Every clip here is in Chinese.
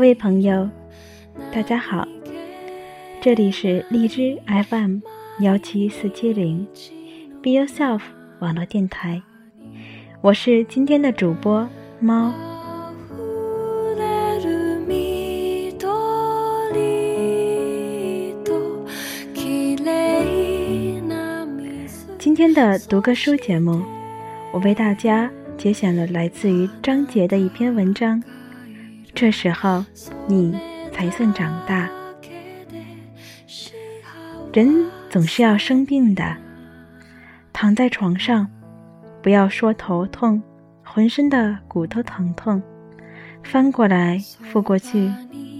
各位朋友，大家好，这里是荔枝 FM 幺七四七零，Be Yourself 网络电台，我是今天的主播猫。今天的读个书节目，我为大家节选了来自于张杰的一篇文章。这时候，你才算长大。人总是要生病的，躺在床上，不要说头痛，浑身的骨头疼痛，翻过来覆过去，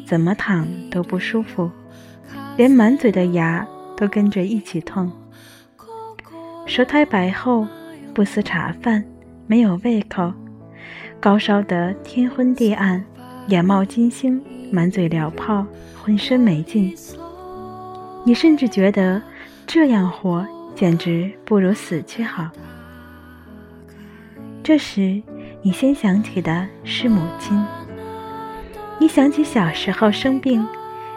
怎么躺都不舒服，连满嘴的牙都跟着一起痛。舌苔白厚，不思茶饭，没有胃口，高烧得天昏地暗，眼冒金星，满嘴燎泡，浑身没劲。你甚至觉得这样活简直不如死去好。这时，你先想起的是母亲。你想起小时候生病，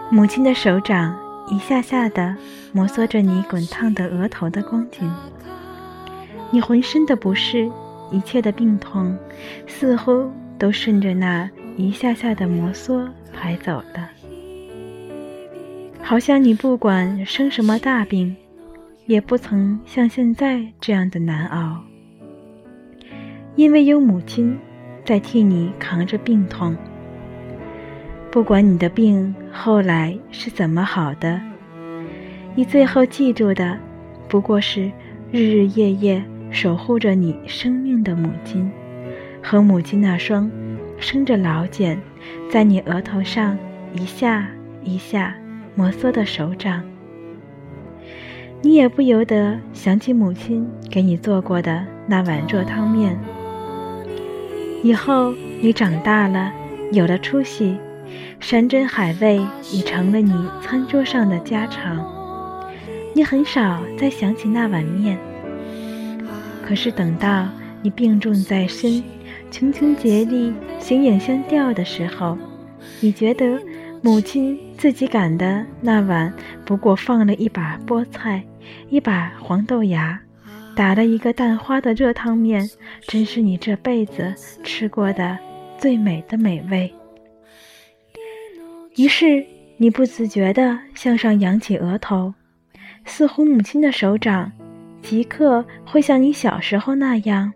母亲的手掌一下下的摩挲着你滚烫的额头的光景。你浑身的不适，一切的病痛，似乎都顺着那一下下的摩挲排走了。好像你不管生什么大病，也不曾像现在这样的难熬，因为有母亲在替你扛着病痛。不管你的病后来是怎么好的，你最后记住的，不过是日日夜夜。守护着你生命的母亲，和母亲那双生着老茧，在你额头上一下一下摩挲的手掌，你也不由得想起母亲给你做过的那碗热汤面。以后你长大了，有了出息，山珍海味已成了你餐桌上的家常，你很少再想起那碗面。可是等到你病重在身，穷穷竭力，形影相吊的时候，你觉得母亲自己擀的那碗不过放了一把菠菜，一把黄豆芽，打了一个蛋花的热汤面，真是你这辈子吃过的最美的美味。于是你不自觉地向上扬起额头，似乎母亲的手掌。即刻会像你小时候那样，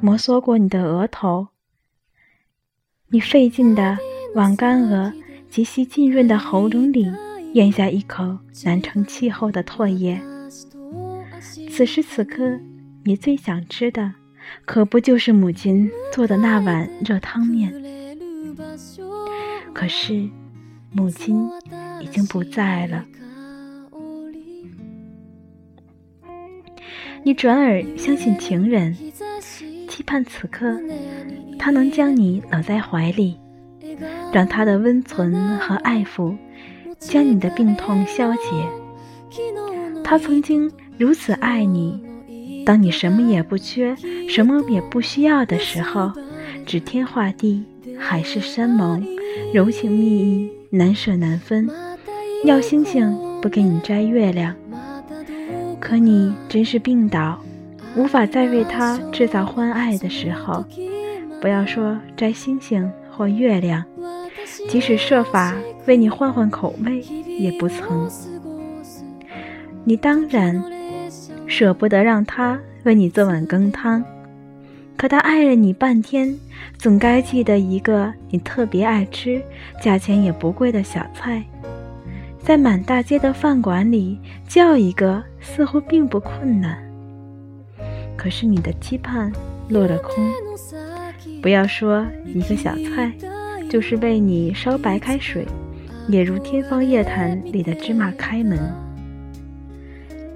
摩挲过你的额头。你费劲的往干涸、极其浸润的喉咙里咽下一口难成气候的唾液。此时此刻，你最想吃的，可不就是母亲做的那碗热汤面？可是，母亲已经不在了。你转而相信情人，期盼此刻他能将你搂在怀里，让他的温存和爱抚将你的病痛消解。他曾经如此爱你，当你什么也不缺、什么也不需要的时候，指天画地、海誓山盟、柔情蜜意、难舍难分，要星星不给你摘月亮。可你真是病倒，无法再为他制造欢爱的时候，不要说摘星星或月亮，即使设法为你换换口味，也不曾。你当然舍不得让他为你做碗羹汤，可他爱了你半天，总该记得一个你特别爱吃、价钱也不贵的小菜。在满大街的饭馆里叫一个，似乎并不困难。可是你的期盼落了空。不要说一个小菜，就是为你烧白开水，也如天方夜谭里的芝麻开门。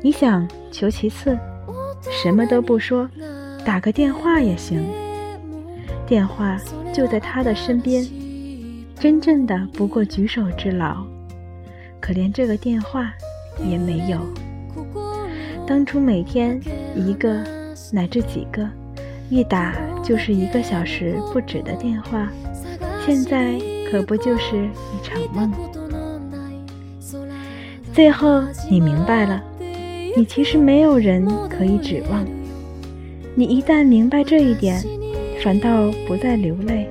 你想求其次，什么都不说，打个电话也行。电话就在他的身边，真正的不过举手之劳。可连这个电话也没有。当初每天一个乃至几个，一打就是一个小时不止的电话，现在可不就是一场梦？最后，你明白了，你其实没有人可以指望。你一旦明白这一点，反倒不再流泪，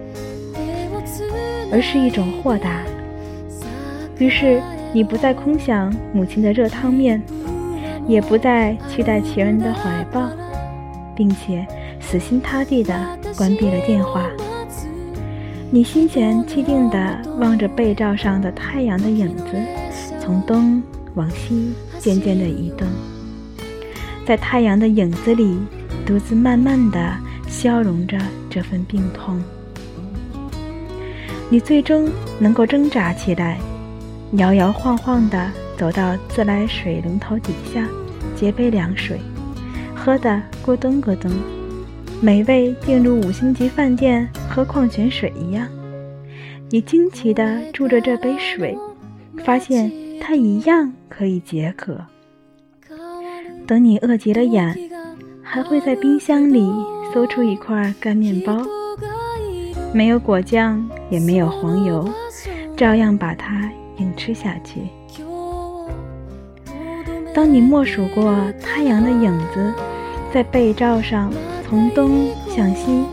而是一种豁达。于是，你不再空想母亲的热汤面，也不再期待情人的怀抱，并且死心塌地地关闭了电话。你心弦气定地望着被罩上的太阳的影子，从东往西渐渐地移动，在太阳的影子里，独自慢慢地消融着这份病痛。你最终能够挣扎起来，摇摇晃晃地走到自来水龙头底下，接杯凉水，喝的咕咚咕咚。美味定如五星级饭店喝矿泉水一样，你惊奇地注着这杯水，发现它一样可以解渴。等你饿极了眼，还会在冰箱里搜出一块干面包，没有果酱，也没有黄油，照样把它硬吃下去。当你默数过太阳的影子在被罩上。从东向西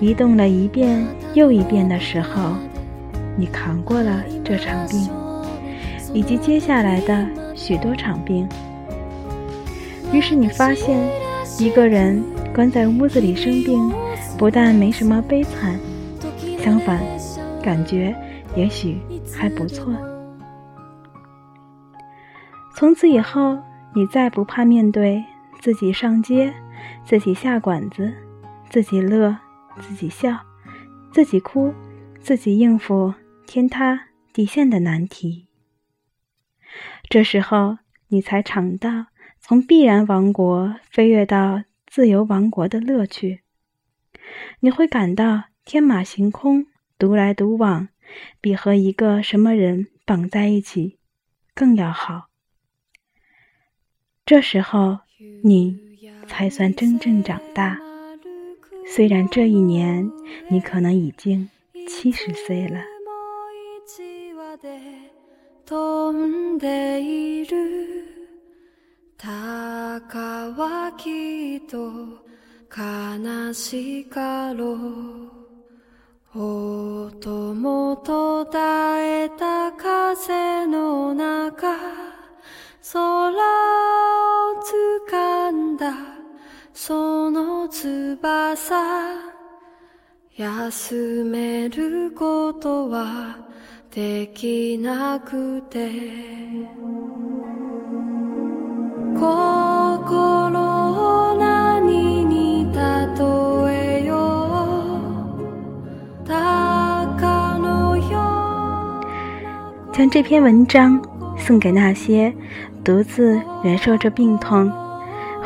移动了一遍又一遍的时候，你扛过了这场病，以及接下来的许多场病。于是你发现，一个人关在屋子里生病，不但没什么悲惨，相反，感觉也许还不错。从此以后，你再不怕面对自己上街。自己下馆子，自己乐，自己笑，自己哭，自己应付天塌地陷的难题。这时候，你才尝到从必然王国飞跃到自由王国的乐趣。你会感到天马行空、独来独往，比和一个什么人绑在一起更要好。这时候，你。才算真正长大。虽然这一年你可能已经七十岁了。その翼休めることはできなくて心を何に例えよう鷹のよ将这篇文章送给那些独自忍受着病痛。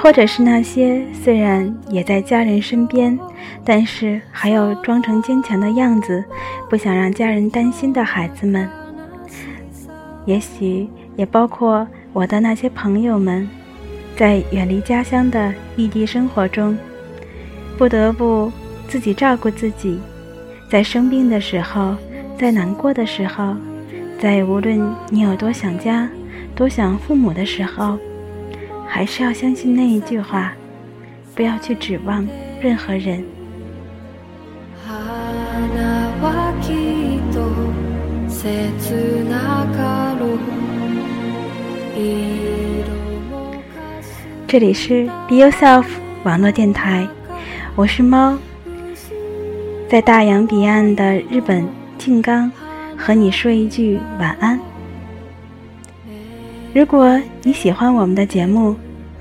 或者是那些虽然也在家人身边，但是还要装成坚强的样子，不想让家人担心的孩子们，也许也包括我的那些朋友们，在远离家乡的异地生活中，不得不自己照顾自己，在生病的时候，在难过的时候，在无论你有多想家、多想父母的时候。还是要相信那一句话，不要去指望任何人。这里是 Be Yourself 网络电台，我是猫，在大洋彼岸的日本静冈，和你说一句晚安。如果你喜欢我们的节目，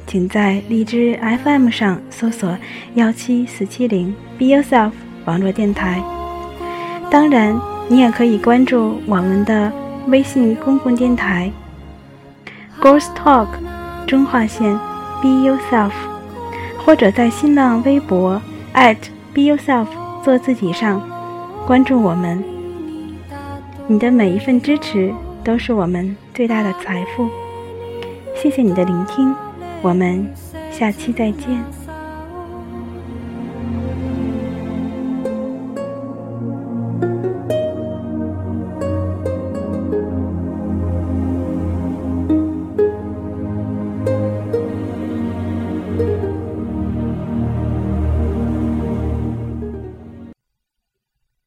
请在荔枝 FM 上搜索幺七四七零 Be Yourself 网络电台。当然，你也可以关注我们的微信公共电台 Girls Talk 中划线 Be Yourself，或者在新浪微博 @Be Yourself 做自己上关注我们。你的每一份支持都是我们最大的财富。谢谢你的聆听，我们下期再见。